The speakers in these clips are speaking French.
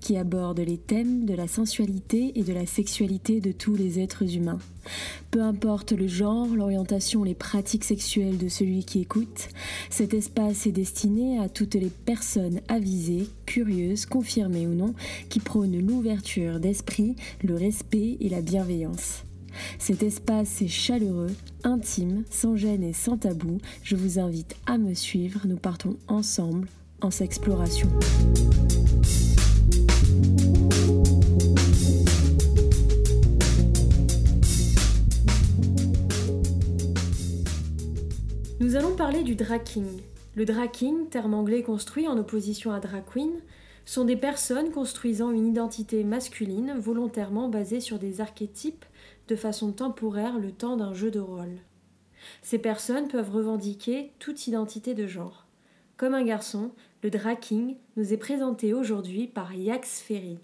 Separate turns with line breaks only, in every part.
qui aborde les thèmes de la sensualité et de la sexualité de tous les êtres humains. Peu importe le genre, l'orientation, les pratiques sexuelles de celui qui écoute, cet espace est destiné à toutes les personnes avisées, curieuses, confirmées ou non, qui prônent l'ouverture d'esprit, le respect et la bienveillance. Cet espace est chaleureux, intime, sans gêne et sans tabou. Je vous invite à me suivre. Nous partons ensemble en s'exploration. Nous allons parler du draking. Le draking, terme anglais construit en opposition à drag queen, sont des personnes construisant une identité masculine volontairement basée sur des archétypes de façon temporaire le temps d'un jeu de rôle. Ces personnes peuvent revendiquer toute identité de genre. Comme un garçon, le draking nous est présenté aujourd'hui par Yax Ferry.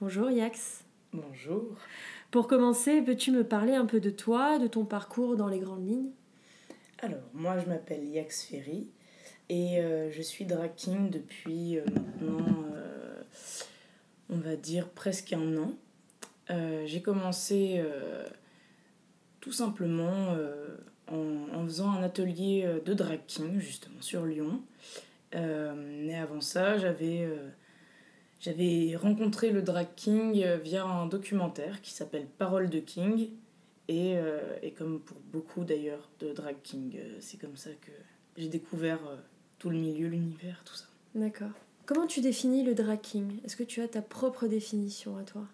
Bonjour Yax.
Bonjour.
Pour commencer, peux-tu me parler un peu de toi, de ton parcours dans les grandes lignes?
Alors, moi je m'appelle Yax Ferry et euh, je suis draking depuis euh, maintenant, euh, on va dire, presque un an. J'ai commencé tout simplement en, faisant un atelier de draking justement sur Lyon. mais avant ça, j'avais j'avais rencontré le drag king via un documentaire qui s'appelle Parole de King. Et, et comme pour beaucoup d'ailleurs de drag king, c'est comme ça que j'ai découvert tout le milieu, l'univers, tout ça.
D'accord. Comment tu définis le drag Est-ce que tu as ta propre définition à toi?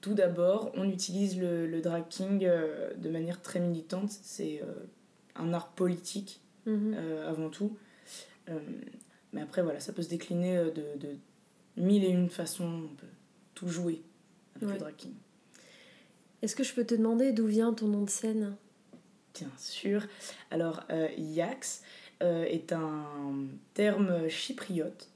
Tout d'abord, on utilise le, le drag euh, de manière très militante. C'est euh, un art politique mhm. euh, avant tout. mais après, voilà, ça peut se décliner de, de, mille et une façons. On peut tout jouer avec le drag
Est-ce que je peux te demander d'où vient ton nom de scène?
Bien sûr. Alors, Yax, euh, est un terme chypriote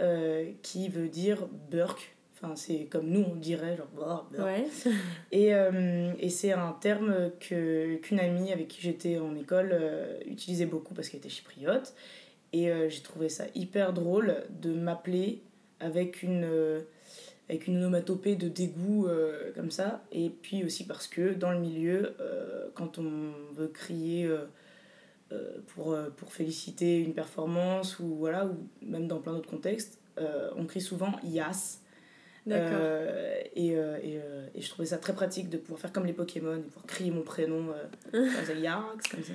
euh, qui veut dire burk. Enfin, c'est comme nous, on dirait genre
Ouais.
et, euh, et c'est un terme que, qu'une amie avec qui j'étais en école utilisait beaucoup parce qu'elle était chypriote. Et j'ai trouvé ça hyper drôle de m'appeler avec une, avec une onomatopée de dégoût comme ça. Et puis aussi parce que dans le milieu, quand on veut crier euh, pour, euh, pour féliciter une performance ou voilà ou même dans plein d'autres contextes euh, on crie souvent yas euh, et, et, et, je trouvais ça très pratique de pouvoir faire comme les Pokémon et pouvoir crier mon prénom comme ça, Yax, comme ça,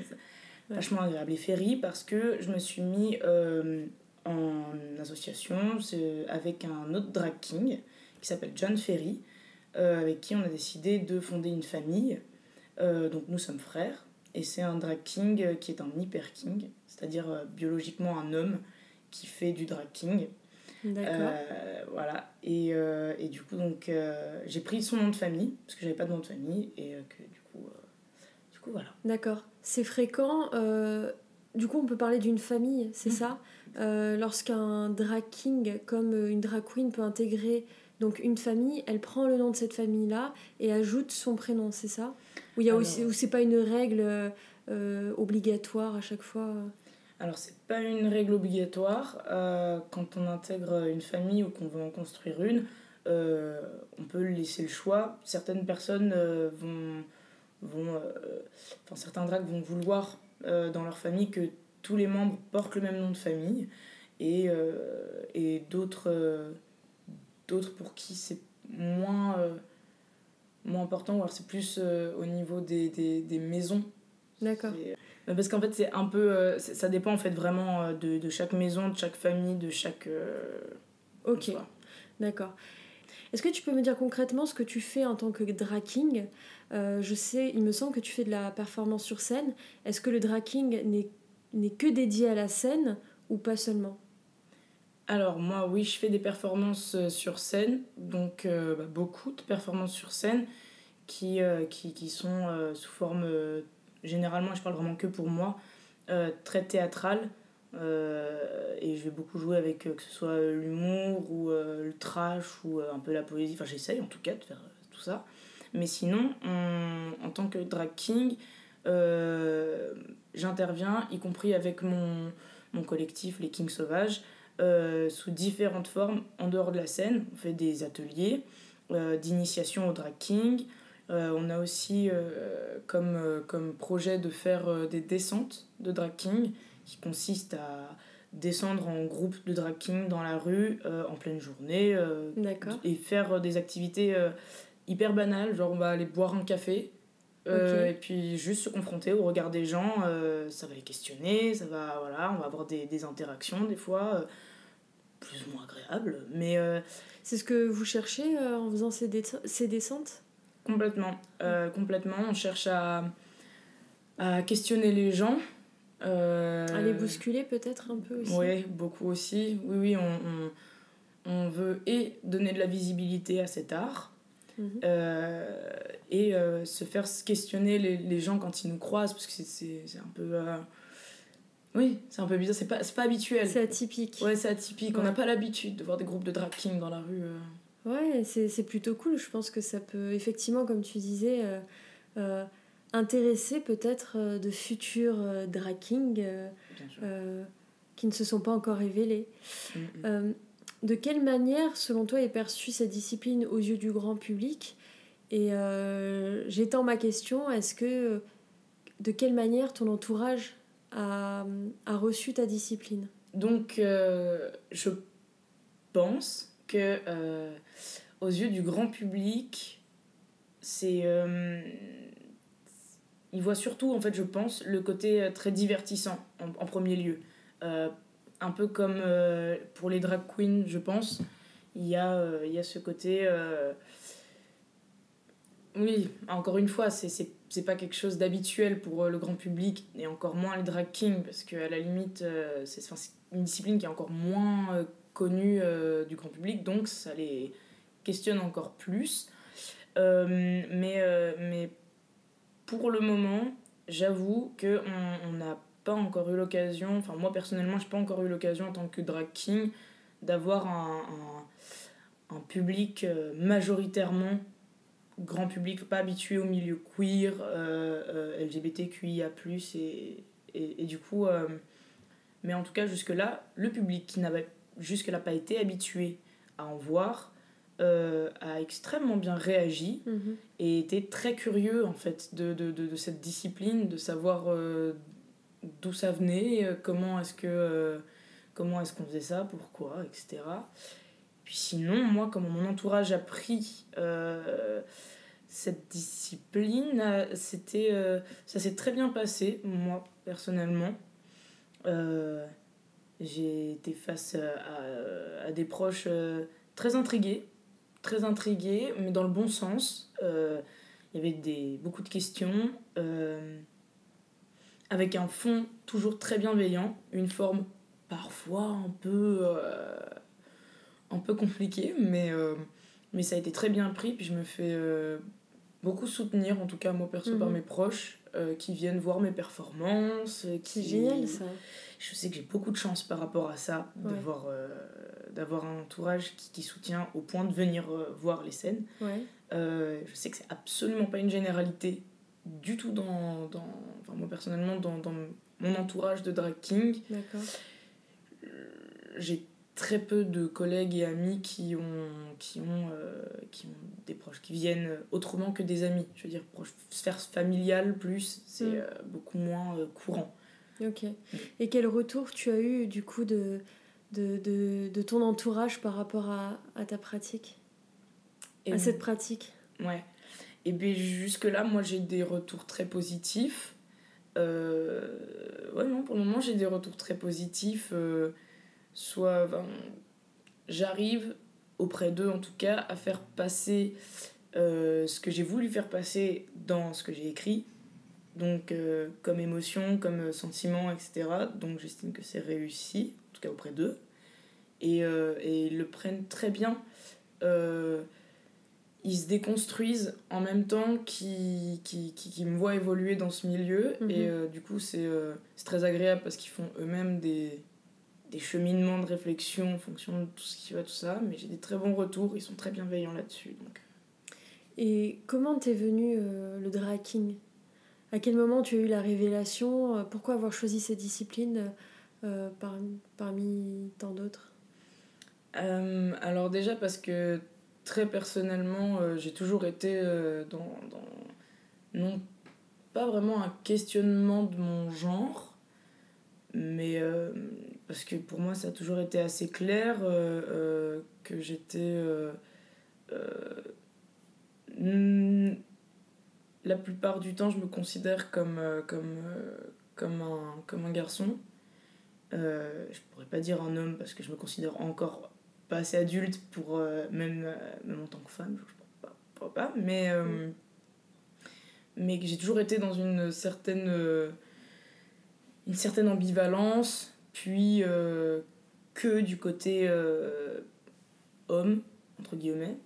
vachement agréable. Et Ferry parce que je me suis mis en association avec un autre drag king qui s'appelle John Ferry avec qui on a décidé de fonder une famille donc nous sommes frères et c'est un drag king euh, qui est un hyper king, c'est-à-dire euh, biologiquement un homme qui fait du drag king.
D'accord.
Euh, voilà. Et, et, du coup, donc, j'ai pris son nom de famille, parce que j'avais pas de nom de famille, et que du coup, du coup voilà.
D'accord. C'est fréquent. du coup, on peut parler d'une famille, c'est mmh. ça? Lorsqu'un drag king, comme une drag queen, peut intégrer donc une famille, elle prend le nom de cette famille-là et ajoute son prénom, c'est ça? Ou il y a aussi, ou c'est pas une règle euh, obligatoire à chaque fois?
Alors c'est pas une règle obligatoire. Euh, quand on intègre une famille ou qu'on veut en construire une, euh, on peut laisser le choix. Certaines personnes vont, vont enfin certains drags vont vouloir dans leur famille que tous les membres portent le même nom de famille et, et d'autres d'autres pour qui c'est moins, euh, moins important, ou alors c'est plus euh, au niveau des, des, des maisons.
D'accord.
Euh, parce qu'en fait, c'est un peu. ça dépend en fait vraiment de, de, chaque maison, de chaque famille, de chaque.
ok. D'accord. Est-ce que tu peux me dire concrètement ce que tu fais en tant que draking? Je sais, il me semble que tu fais de la performance sur scène. Est-ce que le draking n'est que dédié à la scène ou pas seulement?
Alors moi oui je fais des performances euh, sur scène, donc euh, bah, beaucoup de performances sur scène qui, euh, sont sous forme, généralement je parle vraiment que pour moi, très théâtrale. et je vais beaucoup jouer avec que ce soit l'humour ou le trash ou un peu la poésie, enfin j'essaye en tout cas de faire tout ça. Mais sinon, en tant que drag king, j'interviens, y compris avec mon collectif Les Kings Sauvages, sous différentes formes en dehors de la scène. On fait des ateliers d'initiation au drag king. on a aussi comme, comme projet de faire des descentes de drag king qui consistent à descendre en groupe de drag king dans la rue en pleine journée et faire des activités hyper banales, genre on va aller boire un café euh, et puis juste se confronter au regard des gens, euh, ça va les questionner, ça va, voilà, on va avoir des, des interactions des fois, euh, plus ou moins agréables. Mais,
C'est ce que vous cherchez en faisant ces, ces descentes?
Complètement. complètement. On cherche à, à questionner les gens.
À les bousculer peut-être un peu aussi?
Oui, beaucoup aussi. Oui, oui, on, on, on veut et donner de la visibilité à cet art Mhm. Euh, et euh, se faire questionner les, les, gens quand ils nous croisent, parce que c'est un peu. Euh, oui, c'est un peu bizarre, c'est pas, pas habituel.
C'est atypique.
Ouais, c'est atypique. On n'a pas l'habitude de voir des groupes de drag dans la rue.
Ouais, c'est plutôt cool. Je pense que ça peut, effectivement, comme tu disais, intéresser peut-être de futurs drag kings qui ne se sont pas encore révélés. Mm, mm. De quelle manière, selon toi, est perçue cette discipline aux yeux du grand public? Et euh, j'étends ma question, est-ce que de quelle manière ton entourage a, reçu ta discipline
Donc, euh, je pense que euh, aux yeux du grand public, c'est il voit surtout, en fait, je pense, le côté très divertissant en, en premier lieu un peu comme euh, pour les drag queens, je pense. Il y a, euh, il y a ce côté. Euh, oui, encore une fois, c'est pas quelque chose d'habituel pour le grand public, et encore moins les drag kings, parce qu'à la limite, c'est une discipline qui est encore moins connue du grand public, donc ça les questionne encore plus. mais, mais pour le moment, j'avoue qu'on on a pas encore eu l'occasion, enfin moi personnellement, j'ai pas encore eu l'occasion en tant que drag king d'avoir un, un, public euh, majoritairement grand public, pas habitué au milieu queer, euh, euh LGBTQIA, et, et, et, du coup, euh, mais en tout cas, jusque-là, le public qui n'avait jusque-là pas été habitué à en voir a extrêmement bien réagi mhm. et était très curieux en fait de, de, de, de cette discipline, de savoir d'où ça venait, comment est-ce que euh, comment est-ce qu'on faisait ça, pourquoi, etc. Puis sinon, moi, comment mon entourage a pris euh, cette discipline, c'était ça s'est très bien passé, moi, personnellement. j'ai été face à, à des proches très intrigués, très intrigués, mais dans le bon sens. Il y avait des, beaucoup de questions avec un fond toujours très bienveillant, une forme parfois un peu, euh, un peu compliquée, mais, euh, mais ça a été très bien pris, puis je me fais euh, beaucoup soutenir, en tout cas moi perso par mhm. mes proches, qui viennent voir mes performances.
Qui... C'est génial ça.
Je sais que j'ai beaucoup de chance par rapport à ça, d'avoir, d'avoir un entourage qui, qui, soutient au point de venir voir les scènes. Ouais. je sais que c'est absolument pas une généralité du tout dans, dans enfin moi personnellement dans, dans, mon entourage de drag king j'ai très peu de collègues et amis qui ont qui ont euh, qui ont des proches qui viennent autrement que des amis je veux dire sphère familiale plus c'est mm. euh, beaucoup moins euh, courant
ok et quel retour tu as eu du coup de de, de, de ton entourage par rapport à, à ta pratique? À cette pratique?
Ouais et bien jusque-là, moi j'ai des retours très positifs. Ouais, non, pour le moment j'ai des retours très positifs. Euh, soit j'arrive auprès d'eux en tout cas à faire passer euh, ce que j'ai voulu faire passer dans ce que j'ai écrit. Donc comme émotion, comme sentiment, etc. Donc j'estime que c'est réussi, en tout cas auprès d'eux. Et, et, ils le prennent très bien ils se déconstruisent en même temps qu'ils qui, qui, me voient évoluer dans ce milieu. Mhm. Et euh, du coup, euh, c'est très agréable parce qu'ils font eux-mêmes des, des cheminements de réflexion en fonction de tout ce qui va, tout ça. Mais j'ai des très bons retours, ils sont très bienveillants là-dessus. Donc.
Et comment t'es venu euh, le draking? À quel moment tu as eu la révélation? Pourquoi avoir choisi cette discipline parmi, parmi tant d'autres?
Alors déjà parce que très personnellement, j'ai toujours été dans, dans, non pas vraiment un questionnement de mon genre, mais parce que pour moi ça a toujours été assez clair que j'étais la plupart du temps, je me considère comme, euh, comme, euh, comme, un, comme un garçon. Euh, je pourrais pas dire un homme parce que je me considère encore pas assez adulte pour même, même en tant que femme, je ne pas, pas, mais, mais j'ai toujours été dans une certaine, une certaine ambivalence, puis que du côté homme, entre guillemets.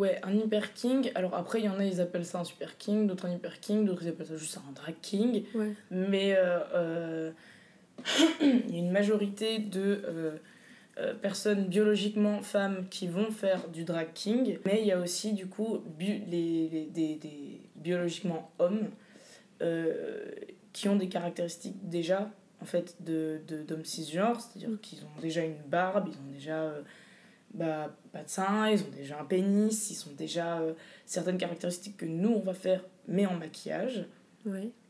Ouais, un hyper king. Alors après, il y en a, ils appellent ça un super king, d'autres un hyper king, d'autres ils appellent ça juste un drag king.
Ouais.
Mais euh, euh, il y a une majorité de euh, personnes biologiquement femmes qui vont faire du drag king. Mais il y a aussi du coup les, les, des, des biologiquement hommes qui ont des caractéristiques déjà en fait de d'hommes cisgenres, c'est-à-dire mm. qu'ils ont déjà une barbe, ils ont déjà bah, pas de seins, ils ont déjà un pénis, ils ont déjà euh, certaines caractéristiques que nous on va faire, mais en maquillage.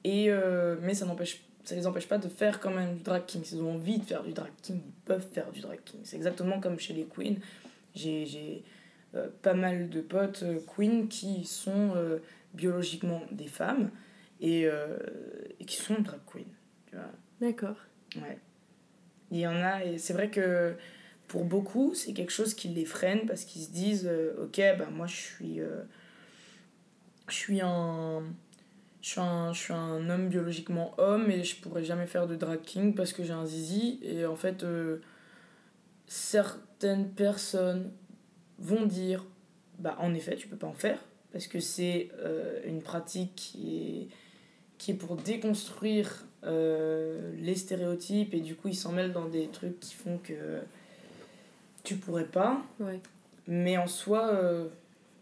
Et, euh, mais ça n'empêche ça les empêche pas de faire quand même du drag king. S'ils ont envie de faire du drag king, ils peuvent faire du drag king. C'est exactement comme chez les queens. J'ai euh, pas mal de potes queens qui sont biologiquement des femmes et, et, qui sont drag queens.
D'accord.
Ouais. Il y en a, et c'est vrai que pour beaucoup, c'est quelque chose qui les freine parce qu'ils se disent euh, Ok, bah, moi je suis. Euh, je suis un. Je suis, un, je suis un homme biologiquement homme et je pourrais jamais faire de drag king parce que j'ai un zizi. Et en fait, euh, certaines personnes vont dire Bah, en effet, tu peux pas en faire parce que c'est une pratique qui est, qui est pour déconstruire les stéréotypes et du coup, ils s'en mêlent dans des trucs qui font que tu pourrais pas. Mais en soi, euh,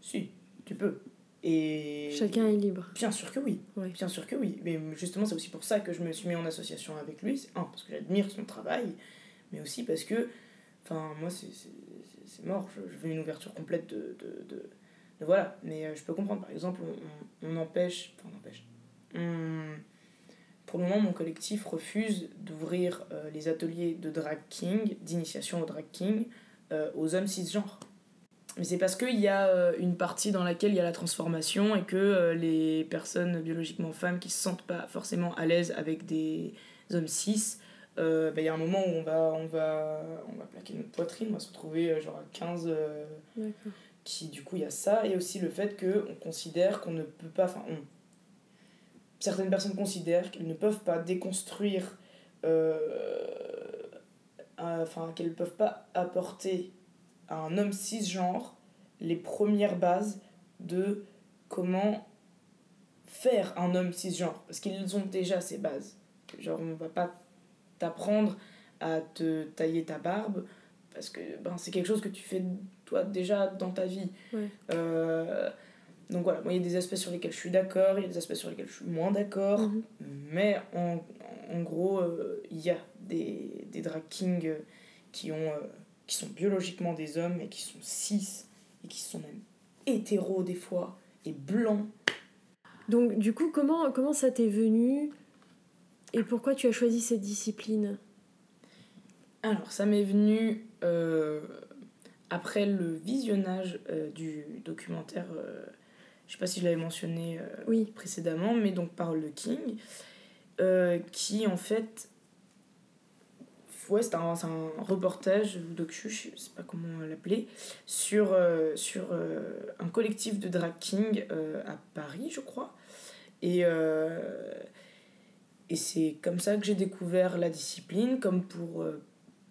si, tu peux. Et
Chacun est libre.
Bien sûr que oui. Bien sûr que oui. Mais justement, c'est aussi pour ça que je me suis mis en association avec lui. C'est un, parce que j'admire son travail, mais aussi parce que, enfin, moi, c'est mort. Je, veux une ouverture complète de, de, de, voilà. Mais euh, je peux comprendre, par exemple, on, on, empêche. Enfin, on empêche. Pour le moment, mon collectif refuse d'ouvrir euh, les ateliers de drag king, d'initiation au drag king, euh, aux hommes cisgenres. Mais c'est parce qu'il y a euh, une partie dans laquelle il y a la transformation et que les personnes biologiquement femmes qui se sentent pas forcément à l'aise avec des hommes cis, bah, il y a un moment où on va, on, va, on va plaquer notre poitrine, on va se retrouver genre à 15. qui du coup il y a ça et aussi le fait qu'on considère qu'on ne peut pas. Enfin, certaines personnes considèrent qu'elles ne peuvent pas déconstruire enfin qu'elles peuvent pas apporter à un homme cisgenre les premières bases de comment faire un homme cisgenre. Parce qu'ils ont déjà ces bases. Genre on va pas t'apprendre à te tailler ta barbe parce que ben, c'est quelque chose que tu fais toi déjà dans ta vie. Euh, donc voilà moi il y a des aspects sur lesquels je suis d'accord il y a des aspects sur lesquels je suis moins d'accord mhm. mais en, en gros euh, il y a des, des drag kings euh, qui, ont, euh, qui sont biologiquement des hommes et qui sont cis et qui sont même hétéros des fois et blancs.
Donc du coup, comment, comment ça t'est venu et pourquoi tu as choisi cette discipline?
Alors ça m'est venu euh, après le visionnage du documentaire, je sais pas si je l'avais mentionné
oui.
précédemment, mais donc Parole de King, qui en fait ouais, c'est un, un, reportage docu, je sais pas comment l'appeler, sur, euh, sur euh, un collectif de drag king euh, à Paris, je crois. Et, et c'est comme ça que j'ai découvert la discipline, comme pour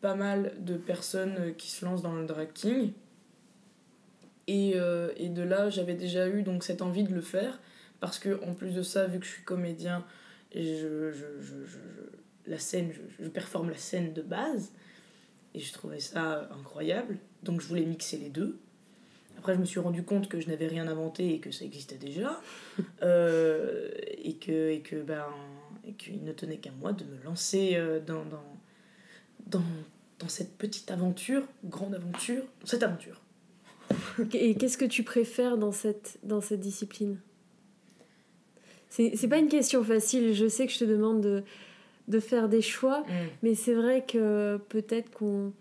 pas mal de personnes qui se lancent dans le drag king. Et, et de là, j'avais déjà eu donc cette envie de le faire, parce que en plus de ça, vu que je suis comédien, je, je, je, je la scène, je, performe la scène de base. Et je trouvais ça incroyable. Donc je voulais mixer les deux. Après, je me suis rendu compte que je n'avais rien inventé et que ça existait déjà. Euh, et que et que ben, et qu'il ne tenait qu'à moi de me lancer euh, dans, dans, dans, dans cette petite aventure, grande aventure, cette aventure.
Et qu'est-ce que tu préfères dans cette, dans cette discipline? C'est pas une question facile, je sais que je te demande de, de faire des choix,
Mm.
mais c'est vrai que peut-être qu'on.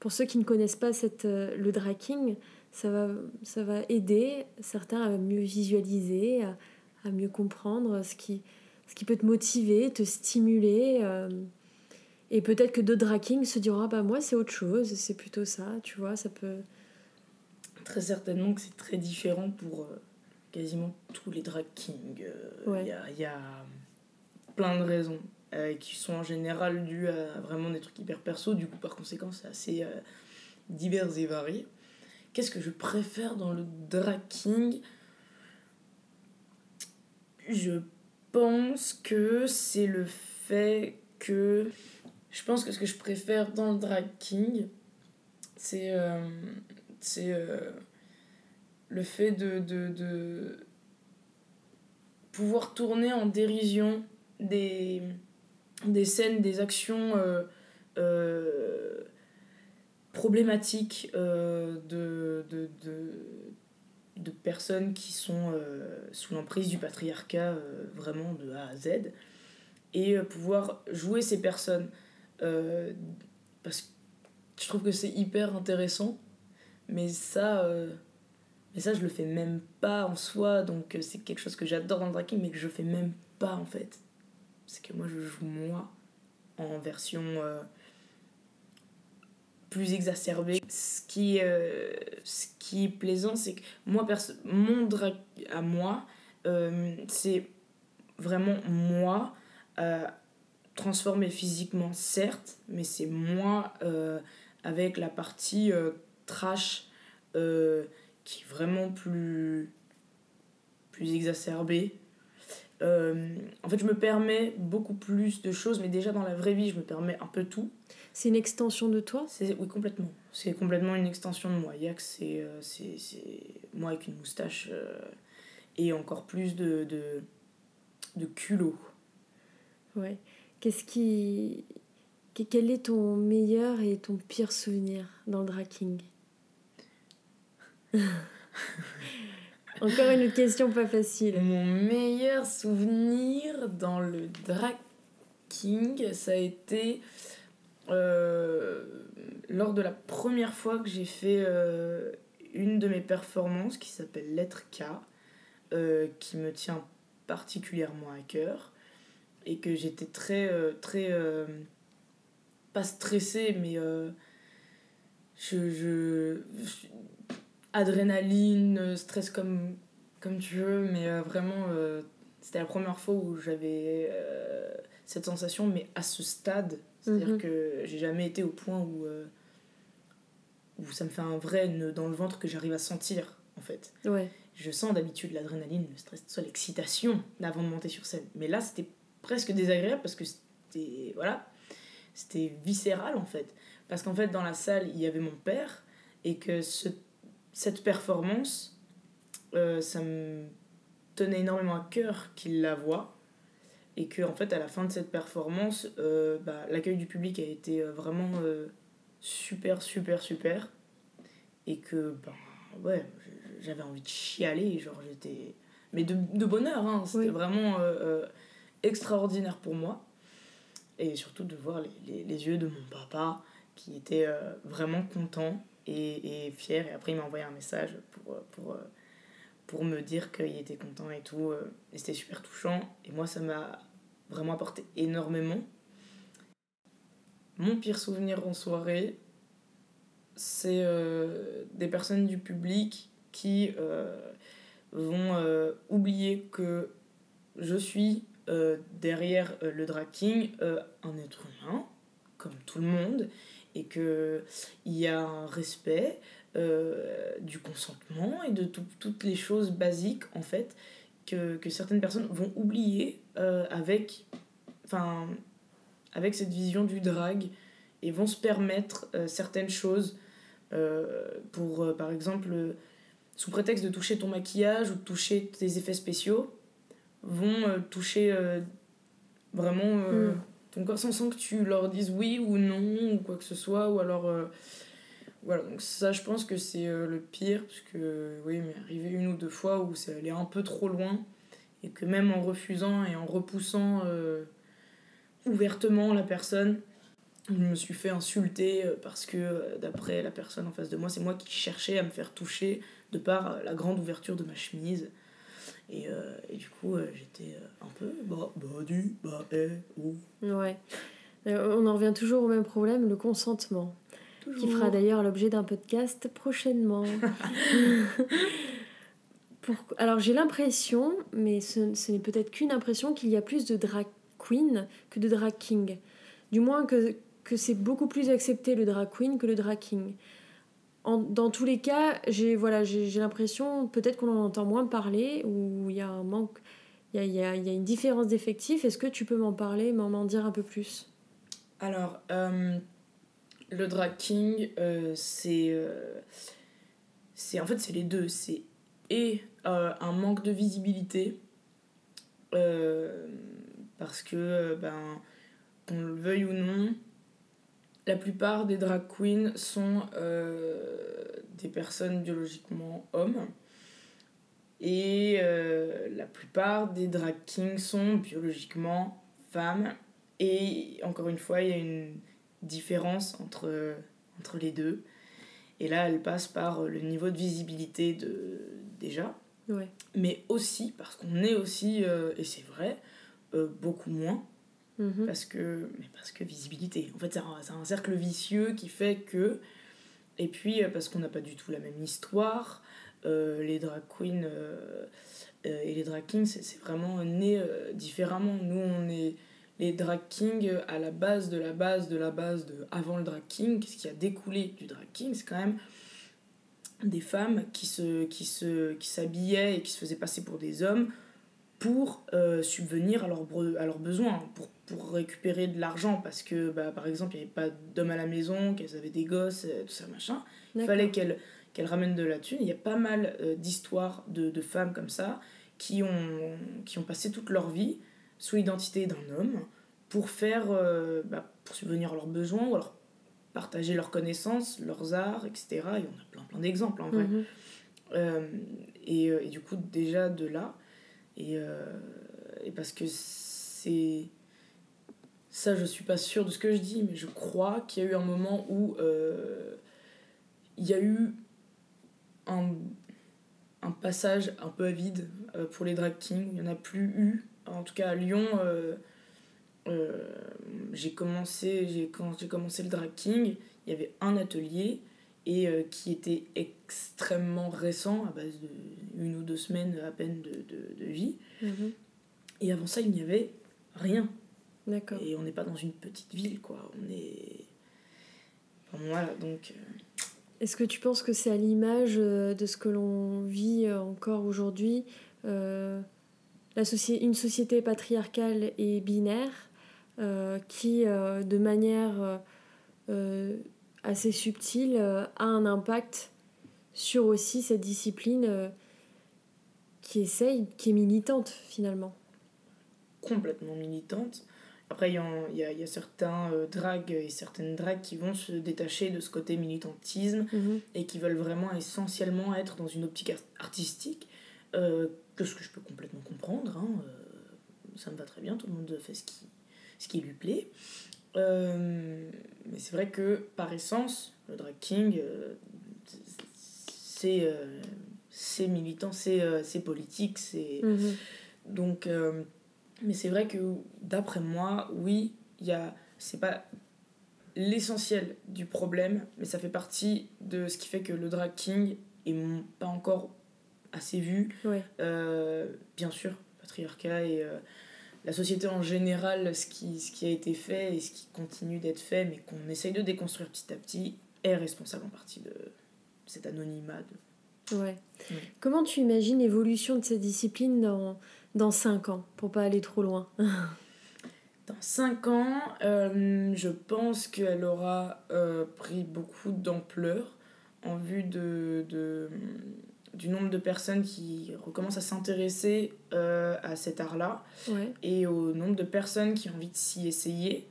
Pour ceux qui ne connaissent pas cette, euh, le draking, ça va, ça va aider certains à mieux visualiser, à, à mieux comprendre ce qui, ce qui peut te motiver, te stimuler. euh, et peut-être que d'autres draking se diront ah bah moi c'est autre chose, c'est plutôt ça, tu vois, ça peut.
Très certainement que c'est très différent pour euh, quasiment tous les drag kings. Euh, Il
Ouais.
y, a, il y a plein de raisons euh, qui sont en général dues à vraiment des trucs hyper perso. Du coup, par conséquent, c'est assez divers et varié. Qu'est-ce que je préfère dans le drag king? Je pense que c'est le fait que. Je pense que ce que je préfère dans le drag king, c'est. euh, c'est euh, le fait de, de, de pouvoir tourner en dérision des, des scènes, des actions euh, euh, problématiques de, de, de, personnes qui sont sous l'emprise du patriarcat vraiment de A à Z et pouvoir jouer ces personnes. Parce que je trouve que c'est hyper intéressant mais ça euh, mais ça je le fais même pas en soi donc euh, c'est quelque chose que j'adore dans le draking mais que je fais même pas en fait. C'est que moi je joue moi en version euh, plus exacerbée. Ce qui est plaisant c'est que moi perso mon drag à moi c'est vraiment moi transformé physiquement certes mais c'est moi avec la partie trash euh, qui est vraiment plus plus exacerbée Euh, en fait je me permets beaucoup plus de choses mais déjà dans la vraie vie je me permets un peu tout.
C'est une extension de toi?
C'est oui complètement. C'est complètement une extension de moi. Yak c'est euh, c'est moi avec une moustache euh, et encore plus de de, de culot.
Ouais. Qu'est-ce qui. que- Quel est ton meilleur et ton pire souvenir dans le draking Encore une question pas facile.
Mon meilleur souvenir dans le drag king, ça a été euh, lors de la première fois que j'ai fait euh, une de mes performances qui s'appelle Lettre K, euh, qui me tient particulièrement à cœur et que j'étais très, très, pas stressée, mais je- adrénaline, euh, stress comme, comme tu veux, mais euh, vraiment, euh, c'était la première fois où j'avais euh, cette sensation, mais à ce stade, c'est-à-dire
Mhm.
que j'ai jamais été au point où, où ça me fait un vrai nœud dans le ventre que j'arrive à sentir, en fait.
Ouais.
Je sens d'habitude l'adrénaline, le stress, ça, l'excitation avant de monter sur scène. Mais là, c'était presque désagréable parce que c'était. Voilà. C'était viscéral en fait. Parce qu'en fait, dans la salle, il y avait mon père et que ce, cette performance, euh, ça me tenait énormément à cœur qu'il la voit. Et que, en fait, à la fin de cette performance, euh, bah, l'accueil du public a été euh, vraiment euh, super, super, super. Et que, ben, ouais, j'avais envie de chialer, genre j'étais... Mais de, de bonheur, hein, c'était
Oui.
vraiment extraordinaire pour moi. Et surtout de voir les, les, les yeux de mon papa qui était vraiment content et, fier. Et après il m'a envoyé un message pour, euh, pour, euh, pour me dire qu'il était content et tout. euh, Et c'était super touchant. Et moi ça m'a vraiment apporté énormément. Mon pire souvenir en soirée, c'est des personnes du public qui vont oublier que je suis derrière le drag king euh, un être humain, comme tout le monde, et qu'il y a un respect euh, du consentement et de tout- toutes les choses basiques, en fait, que, que certaines personnes vont oublier euh, avec, avec cette vision du drag et vont se permettre euh, certaines choses pour, par exemple, sous prétexte de toucher ton maquillage ou de toucher tes effets spéciaux, vont toucher vraiment
Mm.
Ton corps sans que tu leur dises oui ou non ou quoi que ce soit ou alors euh, voilà. Donc ça je pense que c'est euh, le pire parce que oui mais arrivé une ou deux fois où c'est allé un peu trop loin et que même en refusant et en repoussant euh, ouvertement la personne je me suis fait insulter parce que d'après la personne en face de moi c'est moi qui cherchais à me faire toucher de par la grande ouverture de ma chemise et, euh, et du coup, euh, j'étais euh, un peu bah, bah, du, bah, eh, ou.
Ouais. on en revient toujours au même problème, le consentement. Qui fera d'ailleurs l'objet d'un podcast prochainement. Pour... Alors j'ai l'impression, mais ce, ce n'est peut-être qu'une impression, qu'il y a plus de drag queen que de drag king. Du moins que, que c'est beaucoup plus accepté le drag queen que le drag king dans tous les cas, j'ai voilà, l'impression peut-être qu'on en entend moins parler ou il y a un manque, il y a, y a, une différence d'effectifs. Est-ce que tu peux m'en parler, m'en dire un peu plus?
Alors, euh, le drag king, euh, c'est euh, c'est en fait c'est les deux. C'est et un manque de visibilité parce que ben qu'on le veuille ou non la plupart des drag queens sont euh, des personnes biologiquement hommes. Et euh, la plupart des drag kings sont biologiquement femmes. Et encore une fois, il y a une différence entre, entre les deux. Et là, elle passe par le niveau de visibilité de, déjà. Mais aussi, parce qu'on est aussi, euh, et c'est vrai, beaucoup moins Mhm. Parce, que, parce que visibilité. En fait, c'est un, cercle vicieux qui fait que. Et puis, euh, parce qu'on n'a pas du tout la même histoire, euh, les drag queens euh, et les drag kings, c'est vraiment né différemment. Nous, on est les drag kings à la base de la base de la base de avant le drag king. Ce qui a découlé du drag king, c'est quand même des femmes qui se qui se qui s'habillaient et qui se faisaient passer pour des hommes pour subvenir à, leur, à leurs besoins, pour pour récupérer de l'argent parce que bah, par exemple il n'y avait pas d'hommes à la maison qu'elles avaient des gosses tout ça machin. Il fallait qu'elles qu'elles ramènent de la thune. Il y a pas mal euh, d'histoires de, de, femmes comme ça qui ont qui ont passé toute leur vie sous l'identité d'un homme pour faire euh, bah, pour subvenir à leurs besoins ou alors partager leurs connaissances leurs arts etc il y en a plein plein d'exemples en vrai. Mhm. euh, et, et, du coup déjà de là. Et, et parce que c'est ça, je suis pas sûre de ce que je dis, mais je crois qu'il y a eu un moment où euh, il y a eu un, un, passage un peu à vide euh, pour les drag kings. Il n'y en a plus eu. En tout cas, à Lyon, euh, j'ai commencé, quand j'ai commencé le drag king, il y avait un atelier et qui était extrêmement récent, à base de une ou deux semaines à peine de, de, de vie. Mm-hmm. Et avant ça, il n'y avait rien. D'accord. Et on n'est pas dans une petite ville, quoi. On est. voilà, donc. Euh,
Est-ce que tu penses que c'est à l'image euh, de ce que l'on vit euh, encore aujourd'hui une société patriarcale et binaire qui, de manière assez subtile, a un impact sur aussi cette discipline qui essaye, qui est militante finalement?
Complètement militante. Après, il y, a, y, a, certains euh, drags et certaines drags qui vont se détacher de ce côté militantisme mhm. et qui veulent vraiment essentiellement être dans une optique artistique, euh, que ce que je peux complètement comprendre. Hein, euh, ça me va très bien, tout le monde fait ce qui, ce qui lui plaît. mais c'est vrai que par essence, le drag king, c'est c'est militant, c'est politique, c'est. Mhm. Donc mais c'est vrai que d'après moi, oui, il y a c'est pas l'essentiel du problème, mais ça fait partie de ce qui fait que le drag king est pas encore assez vu. Euh, bien sûr, patriarcat et euh, la société en général, ce qui, ce qui a été fait et ce qui continue d'être fait, mais qu'on essaye de déconstruire petit à petit, est responsable en partie de cet anonymat.
Ouais. Comment tu imagines l'évolution de cette discipline dans dans 5 ans, pour pas aller trop loin
Dans 5 ans, euh, je pense qu'elle aura euh, pris beaucoup d'ampleur en vue de, de, du nombre de personnes qui recommencent à s'intéresser euh, à cet art-là
Ouais.
et au nombre de personnes qui ont envie de s'y essayer.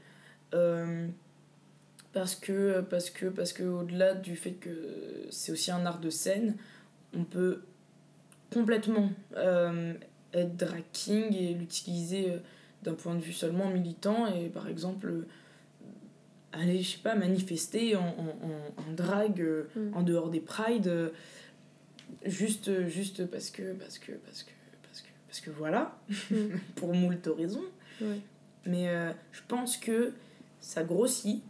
Parce que, parce que, parce que au-delà du fait que c'est aussi un art de scène, on peut complètement être drag king et l'utiliser euh, d'un point de vue seulement militant et par exemple euh, aller, je sais pas, manifester en, en, en- en drag euh,
Mm.
en dehors des prides euh, juste, juste parce que, parce que, parce que, parce que, parce que voilà,
Mm.
pour moult raisons. Mais euh, je pense que ça grossit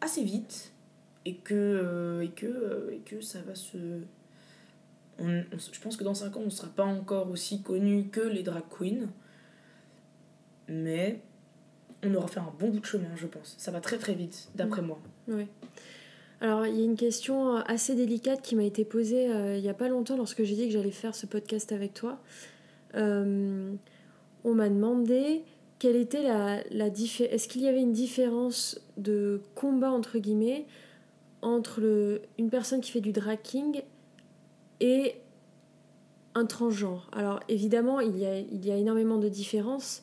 assez vite et que, euh, et que, euh, et que ça va se. On- je pense que dans 5 ans, on ne sera pas encore aussi connu que les drag queens. Mais on aura fait un bon bout de chemin, je pense. Ça va très très vite, d'après moi.
Ouais. Alors, il y a une question euh, assez délicate qui m'a été posée euh, il n'y a pas longtemps lorsque j'ai dit que j'allais faire ce podcast avec toi. Euh, on m'a demandé quelle était la, la diffé- Est-ce qu'il y avait une différence de combat, entre guillemets, entre le, une personne qui fait du drag king et un transgenre Alors, évidemment, il y a, il y a énormément de différences.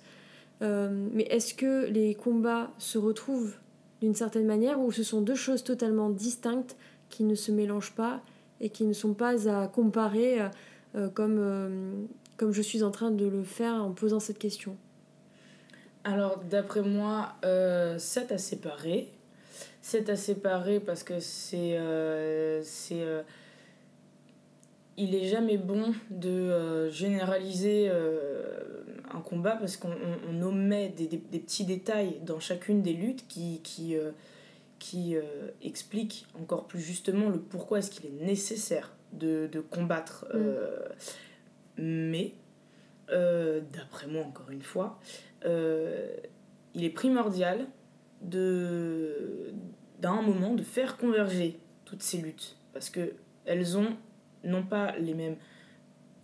euh, mais est-ce que les combats se retrouvent d'une certaine manière ou ce sont deux choses totalement distinctes qui ne se mélangent pas et qui ne sont pas à comparer euh, euh, comme, comme je suis en train de le faire en posant cette question?
Alors, d'après moi, c'est à séparer. C'est à séparer parce que c'est. c'est il est jamais bon de euh, généraliser euh, un combat parce qu'on on- on omet des, des- des petits détails dans chacune des luttes qui, qui, euh, qui expliquent encore plus justement le pourquoi est-ce qu'il est nécessaire de, de combattre. euh, mais, d'après moi encore une fois, il est primordial de d'un moment de faire converger toutes ces luttes parce que elles ont non pas les mêmes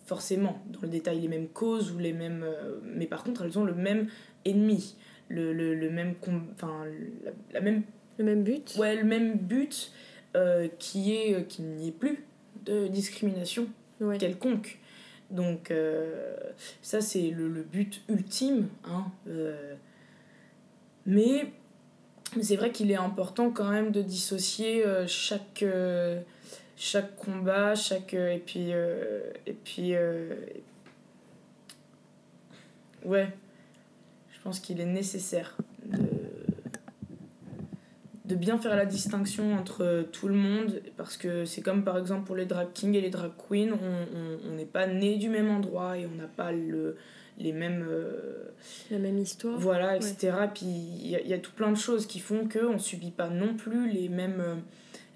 forcément dans le détail les mêmes causes ou les mêmes euh, mais par contre elles ont le même ennemi le, le, le même enfin la, la même
Le même but
ouais le même but euh, qui est euh, qu'il n'y ait plus de discrimination
Ouais.
quelconque. Donc euh, ça c'est le, le but ultime. Hein, mais c'est vrai qu'il est important quand même de dissocier chaque, chaque combat, chaque... euh, et puis... euh, et puis euh, ouais, je pense qu'il est nécessaire de, de bien faire la distinction entre tout le monde parce que c'est comme par exemple pour les drag kings et les drag queens on n'est pas né du même endroit et on n'a pas le, les mêmes euh,
La même histoire.
voilà etc puis il y, y a tout plein de choses qui font que on subit pas non plus les mêmes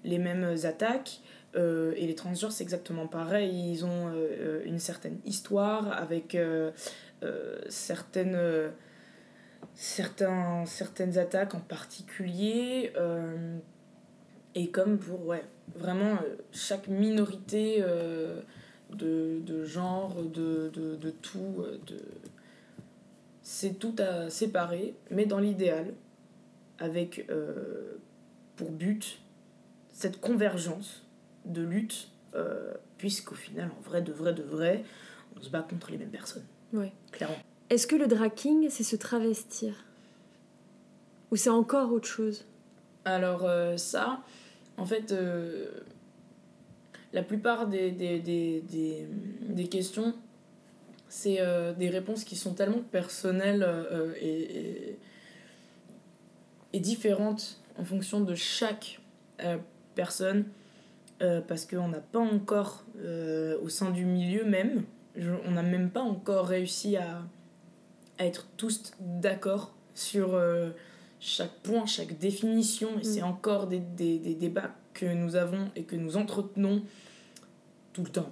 les mêmes attaques Euh, et les transgenres c'est exactement pareil ils ont euh, euh, une certaine histoire avec certaines certaines attaques en particulier. et comme pour, ouais, vraiment chaque minorité de, de genre, de, de, de tout, de... c'est tout à séparer, mais dans l'idéal, avec pour but cette convergence de lutte, euh, puisqu'au final, en vrai, de vrai, de vrai, on se bat contre les mêmes personnes.
Ouais.
Clairement.
Est-ce que le drag king, c'est se travestir? Ou c'est encore autre chose?
Alors euh, ça, en fait, euh, la plupart des, des, des, des, des questions, c'est euh, des réponses qui sont tellement personnelles euh, et, et, et différentes en fonction de chaque euh, personne, euh, parce qu'on n'a pas encore, euh, au sein du milieu même, je- on n'a même pas encore réussi à, à être tous d'accord sur... euh, chaque point, chaque définition, et c'est encore des, des, des débats que nous avons et que nous entretenons tout le temps.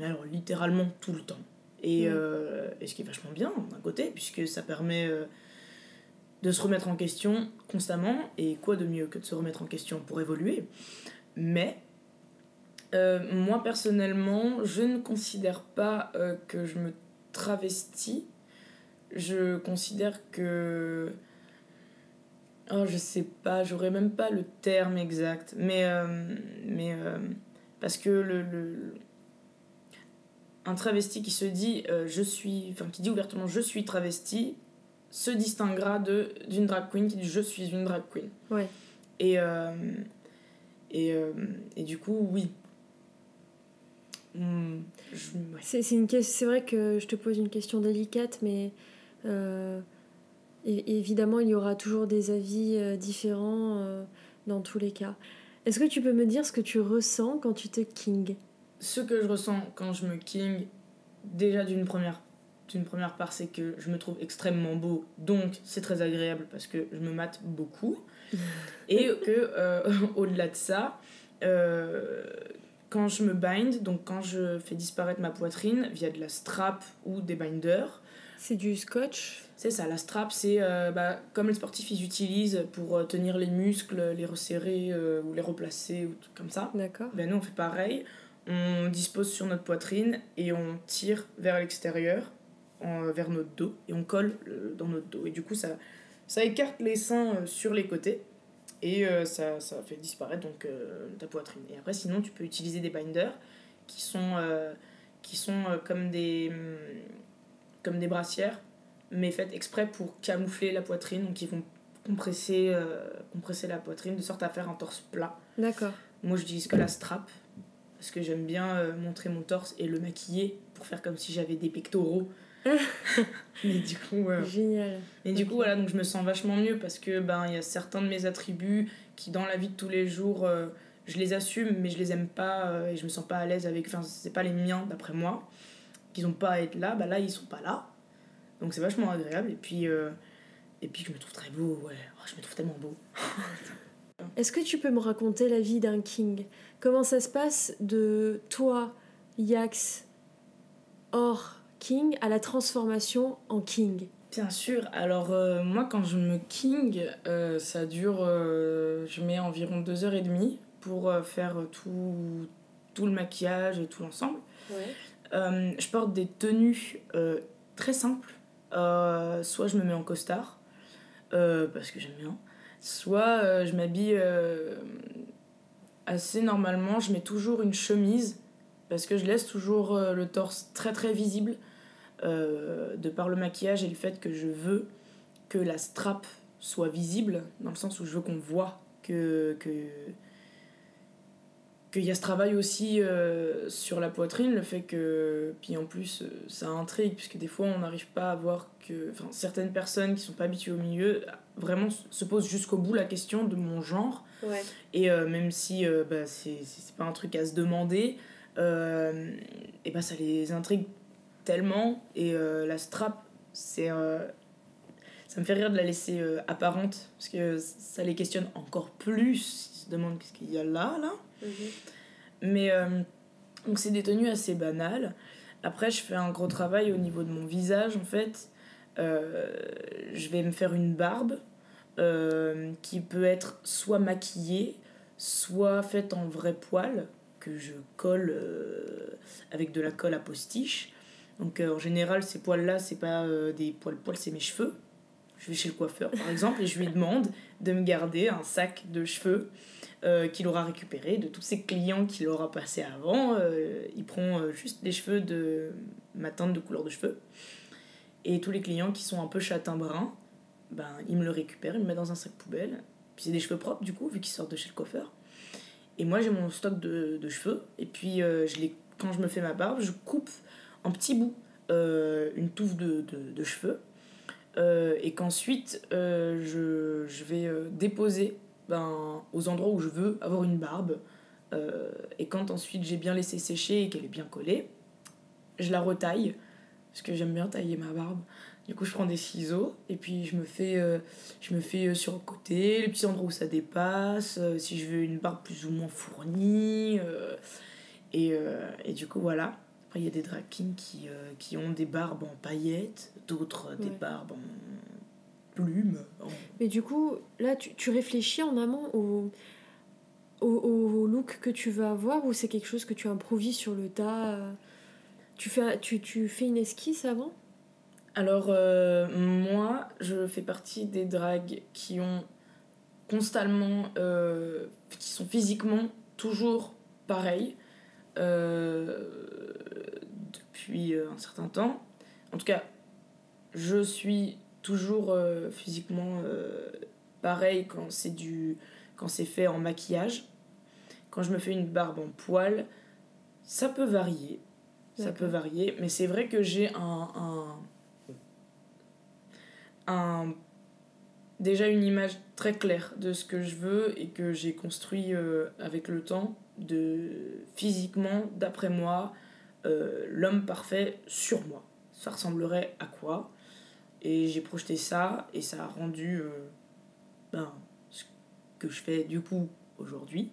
Mais alors littéralement tout le temps. Et,
Mm.
et ce qui est vachement bien d'un côté, puisque ça permet de se remettre en question constamment, et quoi de mieux que de se remettre en question pour évoluer? Mais euh, moi personnellement, je ne considère pas euh, que je me travestis. Je considère que Oh, je sais pas, j'aurais même pas le terme exact. Mais, euh, mais Parce que le, le- un travesti qui se dit je suis, enfin qui dit ouvertement je suis travesti, se distinguera de d'une drag queen qui dit je suis une drag queen.
Ouais.
Et et, euh, et du coup oui. Ouais.
C'est c'est une c'est vrai que je te pose une question délicate, mais euh, é- évidemment, il y aura toujours des avis euh, différents euh, dans tous les cas. Est-ce que tu peux me dire ce que tu ressens quand tu te king?
Ce que je ressens quand je me king, déjà d'une première, d'une première part, c'est que je me trouve extrêmement beau, donc c'est très agréable parce que je me mate beaucoup. Et que, au-delà de ça, quand je me bind, donc quand je fais disparaître ma poitrine via de la strap ou des binders,
C'est du scotch?
C'est ça, la strap, c'est euh, bah, comme les sportifs ils utilisent pour euh, tenir les muscles, les resserrer euh, ou les replacer ou tout comme ça.
D'accord.
Ben nous on fait pareil, on dispose sur notre poitrine et on tire vers l'extérieur, vers notre dos, et on colle dans notre dos. Et du coup ça, ça écarte les seins sur les côtés et euh, ça, ça fait disparaître donc euh, ta poitrine. Et après sinon tu peux utiliser des binders qui sont, euh, qui sont comme, des, hum, comme des brassières mais faites exprès pour camoufler la poitrine, donc ils vont compresser, euh, compresser la poitrine de sorte à faire un torse plat.
D'accord.
Moi, j'utilise que la strap parce que j'aime bien euh, montrer mon torse et le maquiller pour faire comme si j'avais des pectoraux. Mais du coup, euh,
Génial.
mais du coup, voilà, donc je me sens vachement mieux parce que ben il y a certains de mes attributs qui dans la vie de tous les jours, euh, je les assume, mais je les aime pas euh, et je me sens pas à l'aise avec. Enfin, c'est pas les miens d'après moi, qu'ils ont pas à être là. Bah là, ils sont pas là, donc c'est vachement agréable. Et puis euh, et puis je me trouve très beau, ouais. Oh, je me trouve tellement beau.
Est-ce que tu peux me raconter la vie d'un king? Comment ça se passe de toi, Yax, hors king, à la transformation en king
Bien sûr. Alors, euh, moi, quand je me king, euh, ça dure. euh, je mets environ deux heures et demie pour faire tout, tout le maquillage et tout l'ensemble. Euh, je porte des tenues très simples. Soit je me mets en costard, parce que j'aime bien. Soit je m'habille assez normalement. Je mets toujours une chemise, parce que je laisse toujours le torse très très visible, euh, de par le maquillage et le fait que je veux que la strap soit visible, dans le sens où je veux qu'on voit que, que, qu'il y a ce travail aussi euh, sur la poitrine, le fait que. Puis en plus, euh, ça intrigue, puisque des fois, on n'arrive pas à voir que. Enfin, certaines personnes qui sont pas habituées au milieu, vraiment se posent jusqu'au bout la question de mon genre.
Ouais.
Et euh, même si bah, c'est c'est pas un truc à se demander, et bah, ça les intrigue tellement. Et euh, la strap, c'est. euh, ça me fait rire de la laisser euh, apparente, parce que ça les questionne encore plus. Ils se demandent qu'est-ce qu'il y a là, là. Mais euh, donc c'est des tenues assez banales. Après, je fais un gros travail au niveau de mon visage en fait. Je vais me faire une barbe qui peut être soit maquillée, soit faite en vrai poil que je colle euh, avec de la colle à postiche. Donc euh, en général, ces poils-là, c'est pas euh, des poils-poils, c'est mes cheveux. Je vais chez le coiffeur par exemple et je lui demande de me garder un sac de cheveux euh, qu'il aura récupéré de tous ses clients qu'il aura passé avant. Il prend juste les cheveux de ma teinte de couleur de cheveux. Et tous les clients qui sont un peu châtain-brun, ben, il me le récupère, il me met dans un sac poubelle. Puis c'est des cheveux propres du coup, vu qu'ils sortent de chez le coiffeur. Et moi j'ai mon stock de, de cheveux. Et puis je les, quand je me fais ma barbe, je coupe en petits bouts euh, une touffe de, de, cheveux. Euh, et qu'ensuite euh, je, je vais euh, déposer ben, aux endroits où je veux avoir une barbe. Et quand ensuite j'ai bien laissé sécher et qu'elle est bien collée, je la retaille, parce que j'aime bien tailler ma barbe. Du coup, je prends des ciseaux et puis je me fais, je me fais sur le côté, les petits endroits où ça dépasse, si je veux une barbe plus ou moins fournie. et, et du coup, voilà. Après, il y a des drag kings qui, euh, qui ont des barbes en paillettes, d'autres euh, des
Ouais.
barbes en plumes. en-
Mais du coup, là, tu, tu réfléchis en amont au, au, au look que tu veux avoir ou c'est quelque chose que tu improvises sur le tas euh, tu fais, tu, tu fais une esquisse avant?
Alors, euh, moi, je fais partie des drags qui ont constamment. euh, qui sont physiquement toujours pareils. Depuis un certain temps. En tout cas, je suis toujours physiquement pareil quand c'est du quand c'est fait en maquillage. Quand je me fais une barbe en poil, ça peut varier. Ça peut varier, mais c'est vrai que j'ai un, un, un, déjà une image très claire de ce que je veux et que j'ai construit euh, avec le temps, de physiquement, d'après moi, euh, l'homme parfait sur moi. Ça ressemblerait à quoi? Et j'ai projeté ça et ça a rendu euh, ben, ce que je fais du coup aujourd'hui.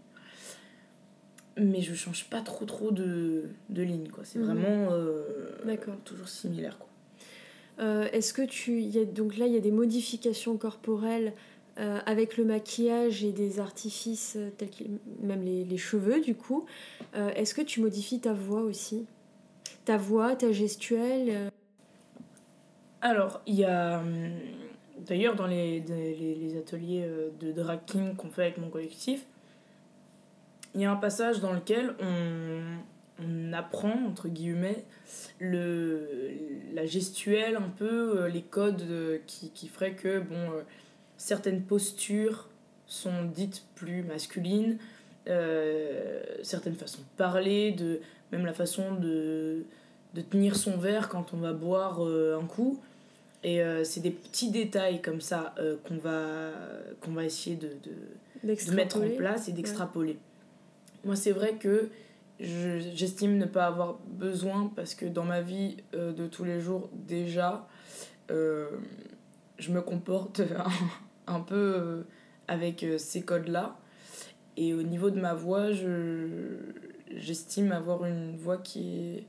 Mais je change pas trop trop de, de ligne quoi. C'est mhm. vraiment euh, toujours similaire quoi.
Est-ce que tu y a, donc là il y a des modifications corporelles euh, avec le maquillage et des artifices tels que même les, les, cheveux du coup est-ce que tu modifies ta voix aussi? Ta voix ta gestuelle
alors il y a hum, d'ailleurs dans les, les, ateliers de drag king qu'on fait avec mon collectif il y a un passage dans lequel on, on apprend, entre guillemets, le, la gestuelle, un peu, euh, les codes euh, qui, qui feraient que, bon, euh, certaines postures sont dites plus masculines, certaines façons de parler, de, même la façon de, de tenir son verre quand on va boire un coup. Et c'est des petits détails comme ça qu'on va, qu'on va essayer de, de, de mettre en place et d'extrapoler. Moi, c'est vrai que j'estime ne pas avoir besoin parce que dans ma vie euh, de tous les jours, déjà, euh, je me comporte un, peu euh, avec ces codes-là. Et au niveau de ma voix, j'estime avoir une voix qui est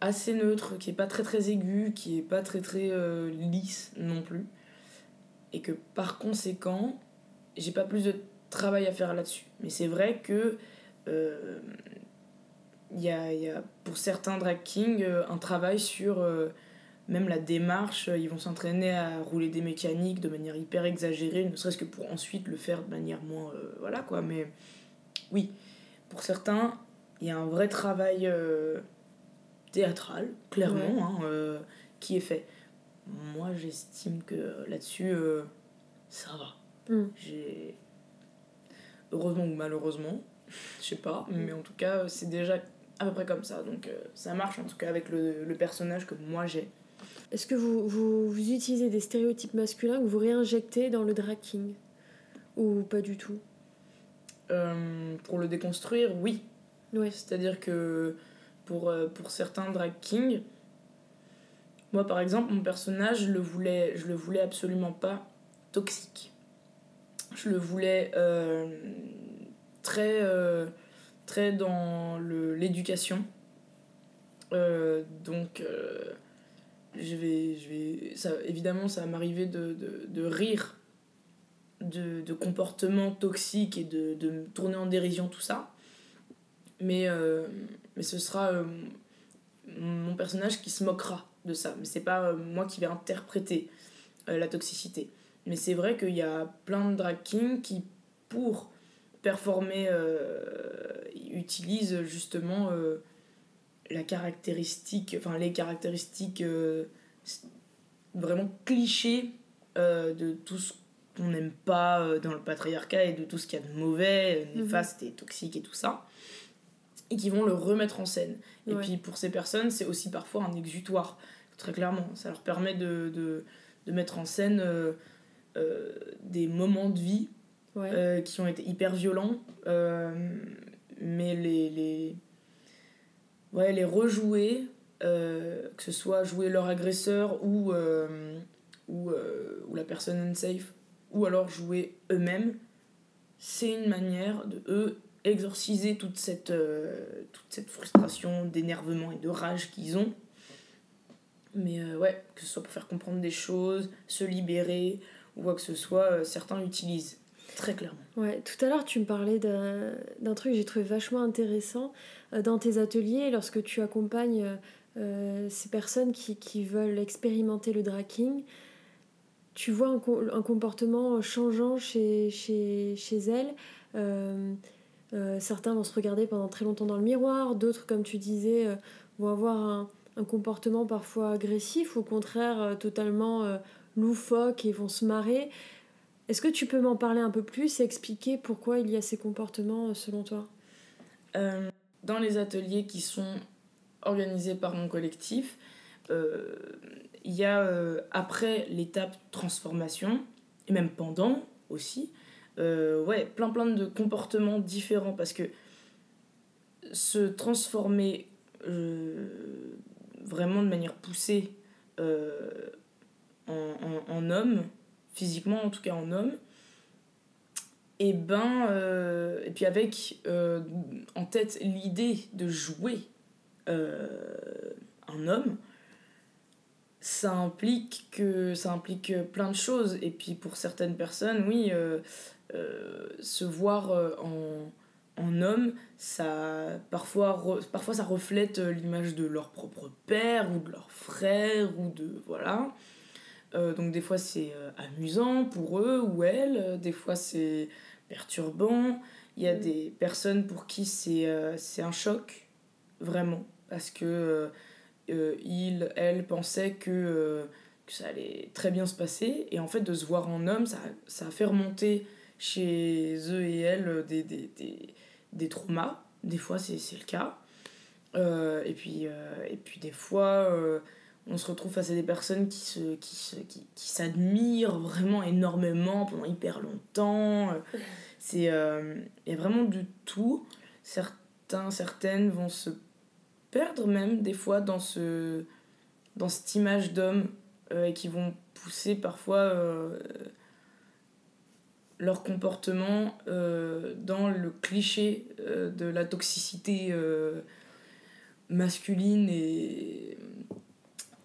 assez neutre, qui est pas très très aiguë, qui est pas très très lisse non plus. Et que par conséquent, j'ai pas plus de travail à faire là-dessus. Mais c'est vrai que euh, il y, a, y, a, pour certains drag kings euh, un travail sur euh, même la démarche. Ils vont s'entraîner à rouler des mécaniques de manière hyper exagérée, ne serait-ce que pour ensuite le faire de manière moins. voilà quoi. Mais oui, pour certains, il y a un vrai travail théâtral, clairement, hein, qui est fait. Moi, j'estime que là-dessus, ça va. Mm. J'ai heureusement ou malheureusement, je sais pas, mm. mais en tout cas, c'est déjà à peu près comme ça. Donc euh, ça marche en tout cas avec le, le personnage que moi j'ai.
Est-ce que vous, vous, vous, utilisez des stéréotypes masculins que vous réinjectez dans le drag king Ou pas du tout?
Euh, Pour le déconstruire, oui.
Ouais.
C'est-à-dire que pour, euh, pour certains drag kings, moi par exemple, mon personnage, je le voulais, je le voulais absolument pas toxique je le voulais euh, très, euh, très dans l'éducation. Donc, je vais, je vais, ça, évidemment, ça va m'arriver de, de, de, rire de, de comportements toxiques et de, de me tourner en dérision, tout ça. Mais, mais ce sera mon personnage qui se moquera de ça. Mais c'est pas moi qui vais interpréter la toxicité. Mais c'est vrai qu'il y a plein de drag kings qui, pour performer, euh, utilisent justement euh, la caractéristique, enfin les caractéristiques euh, vraiment clichés de tout ce qu'on n'aime pas dans le patriarcat et de tout ce qu'il y a de mauvais, mhm. néfaste et toxique et tout ça. Et qui vont le remettre en scène. Et puis pour ces personnes, c'est aussi parfois un exutoire, très clairement. Ça leur permet de, de, de mettre en scène euh, des moments de vie euh, qui ont été hyper violents, euh, mais les, les, ouais, les rejouer, que ce soit jouer leur agresseur ou, ou, ou la personne unsafe, ou alors jouer eux-mêmes, c'est une manière de eux exorciser toute cette, frustration, d'énervement et de rage qu'ils ont. Mais ouais, que ce soit pour faire comprendre des choses, se libérer, ou quoi que ce soit, euh, certains l'utilisent. Très clairement.
Ouais, tout à l'heure, tu me parlais d'un truc que j'ai trouvé vachement intéressant. Euh, dans tes ateliers, lorsque tu accompagnes euh, ces personnes qui, qui, veulent expérimenter le draking, tu vois un, un comportement changeant chez, chez, chez elles. certains vont se regarder pendant très longtemps dans le miroir, d'autres, comme tu disais, vont avoir un, un, comportement parfois agressif, ou au contraire totalement loufoque et vont se marrer. Est-ce que tu peux m'en parler un peu plus et expliquer pourquoi il y a ces comportements selon toi?
Dans les ateliers qui sont organisés par mon collectif, euh, il y a euh, après l'étape transformation, et même pendant aussi, euh, ouais, plein plein de comportements différents parce que se transformer vraiment de manière poussée en, homme, physiquement en tout cas en homme, et ben et puis avec en tête l'idée de jouer un homme ça implique que ça implique plein de choses. Et puis pour certaines personnes oui euh, euh, se voir euh, en, en, homme ça parfois parfois ça reflète l'image de leur propre père ou de leur frère ou de voilà donc des fois c'est amusant pour eux ou elles des fois c'est perturbant il y a mm. des personnes pour qui c'est un choc vraiment parce que euh, il, elle pensait que, euh, que, ça allait très bien se passer. Et en fait, de se voir en homme, ça, ça a fait remonter chez eux et elles des, des, des, des traumas. Des fois, c'est le cas. Euh, et, puis, et puis, des fois, on se retrouve face à des personnes qui se qui se, qui, qui s'admirent vraiment énormément pendant hyper longtemps. C'est il y a vraiment du tout. Certains certaines vont se perdre même des fois dans, ce, dans cette image d'homme euh, et qui vont pousser parfois euh, leur comportement euh, dans le cliché de la toxicité masculine et,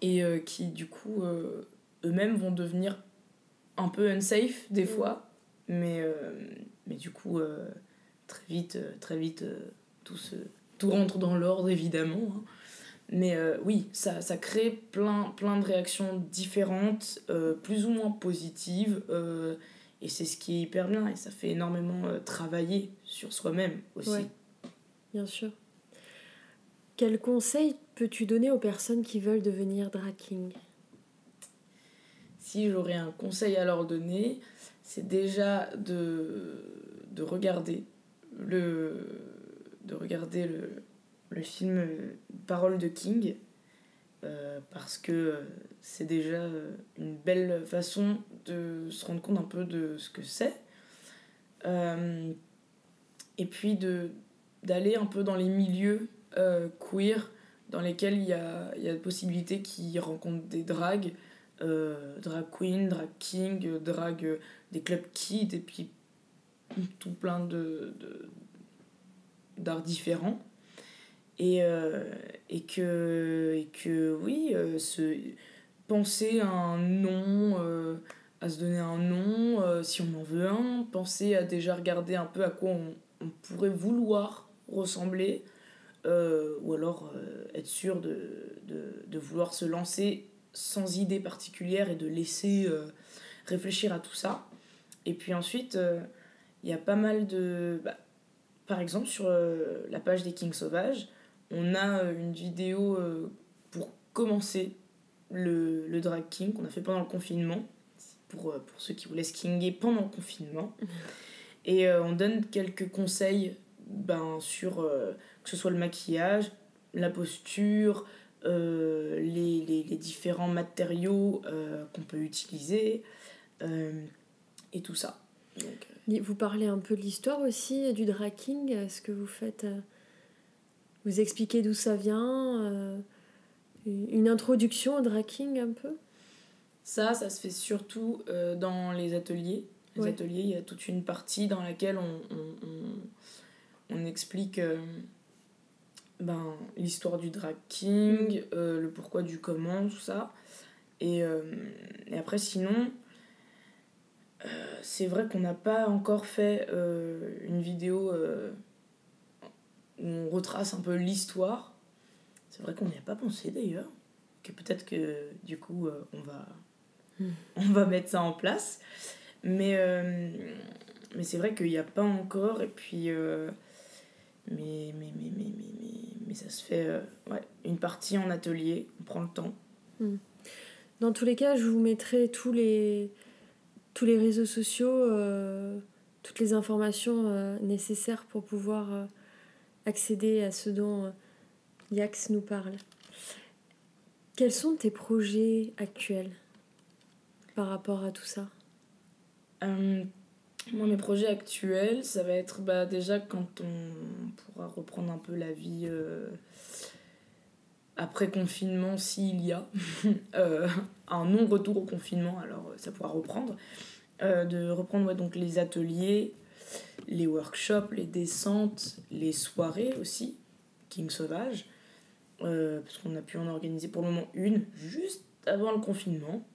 et qui du coup eux-mêmes vont devenir un peu unsafe des mm. fois mais, mais du coup très vite très vite tout se tout rentre dans l'ordre évidemment. Hein. Mais euh, oui, ça, ça crée plein, plein de réactions différentes, euh, plus ou moins positives. Euh, et c'est ce qui est hyper bien. Et ça fait énormément travailler sur soi-même aussi.
bien sûr. Quel conseil peux-tu donner aux personnes qui veulent devenir drag king?
Si j'aurais un conseil à leur donner, c'est déjà de, de regarder le, de regarder le, le film Parole de King, euh, parce que euh, c'est déjà euh, une belle façon de se rendre compte un peu de ce que c'est. et puis de d'aller un peu dans les milieux queer dans lesquels il y a, y a possibilités qui rencontrent des drags, drag queen, drag king, drag des clubs kids et puis tout plein de, d'arts différents. Et, euh, et, que, que, oui, euh, se, penser à un nom, euh, à se donner un nom, si on en veut un, penser à déjà regarder un peu à quoi on pourrait vouloir ressembler, ou alors être sûr de, de, de, vouloir se lancer sans idée particulière et de laisser réfléchir à tout ça. Et puis ensuite, il y a pas mal de... Bah, par exemple, sur euh, la page des Kings Sauvages, on a euh, une vidéo euh, pour commencer le, le, drag king qu'on a fait pendant le confinement, pour, pour ceux qui voulaient se kinger pendant le confinement. Et on donne quelques conseils ben, sur que ce soit le maquillage, la posture, les, les, les, différents matériaux qu'on peut utiliser et tout ça. Donc,
vous parlez un peu de l'histoire aussi du draking. Est-ce que vous faites. Euh, vous expliquez d'où ça vient euh, Une introduction au draking un peu?
Ça, ça se fait surtout euh, dans les ateliers. Les ateliers, il y a toute une partie dans laquelle on, on, on, explique ben, l'histoire du drag king, mm. le pourquoi du comment, tout ça. Et, et après, sinon, euh, c'est vrai qu'on n'a pas encore fait euh, une vidéo euh, où on retrace un peu l'histoire. C'est vrai qu'on n'y a pas pensé d'ailleurs. Que peut-être que du coup on, va, hmm. on va mettre ça en place. Mais, mais c'est vrai qu'il n'y a pas encore. Et puis mais, mais, mais, mais, mais, mais, ça se fait ouais, une partie en atelier, on prend le temps.
Hmm. Dans tous les cas, je vous mettrai tous les, tous les réseaux sociaux, toutes les informations nécessaires pour pouvoir accéder à ce dont Yax nous parle. Quels sont tes projets actuels par rapport à tout ça?
Euh, Moi, mes projets actuels, ça va être bah, déjà quand on pourra reprendre un peu la vie euh, après confinement, s'il y a euh, un non-retour au confinement, alors ça pourra reprendre. de reprendre donc les ateliers, les workshops, les descentes, les soirées aussi, King Sauvage. Euh, parce qu'on a pu en organiser pour le moment une juste avant le confinement.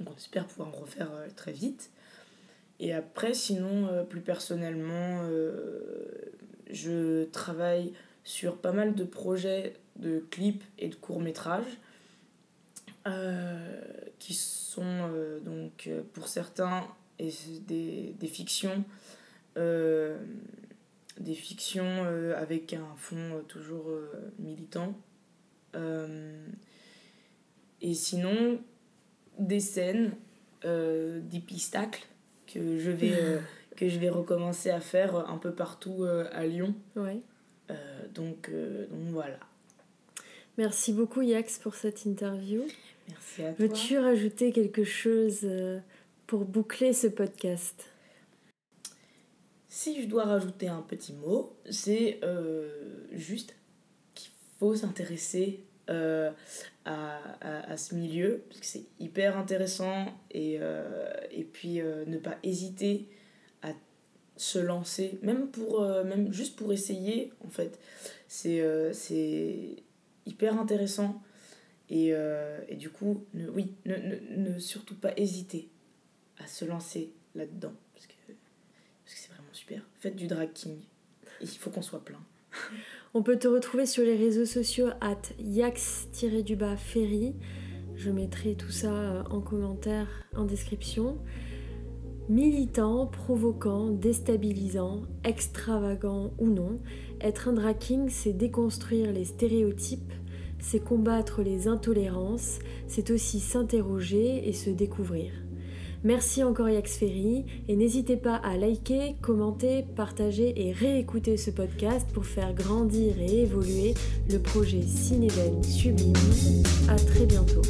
Donc on espère pouvoir en refaire euh, très vite. Et après, sinon, euh, plus personnellement, je travaille sur pas mal de projets de clips et de courts-métrages qui sont donc pour certains et des, des fictions des fictions avec un fond toujours militant. Euh, et sinon, des scènes, euh, des pistacles que je vais, euh, que je vais recommencer à faire un peu partout à Lyon.
Ouais.
donc, donc voilà.
Merci beaucoup Yax pour cette interview.
Merci à toi.
Veux-tu rajouter quelque chose pour boucler ce podcast?
Si je dois rajouter un petit mot, c'est juste qu'il faut s'intéresser euh, à, à, ce milieu, parce que c'est hyper intéressant, et, euh, et puis euh, ne pas hésiter à se lancer, même, pour, même juste pour essayer, en fait. C'est c'est hyper intéressant. Et, et, du coup, ne, oui, ne, ne, ne, surtout pas hésiter à se lancer là-dedans, parce que parce que c'est vraiment super. Faites du drag king, il faut qu'on soit plein.
On peut te retrouver sur les réseaux sociaux at yax-ferry. Je mettrai tout ça euh, en commentaire, en description. Militant, provoquant, déstabilisant, extravagant ou non, être un drag c'est déconstruire les stéréotypes, c'est combattre les intolérances, c'est aussi s'interroger et se découvrir. Merci encore Yaxferi et n'hésitez pas à liker, commenter, partager et réécouter ce podcast pour faire grandir et évoluer le projet Cinéden Sublime. À très bientôt.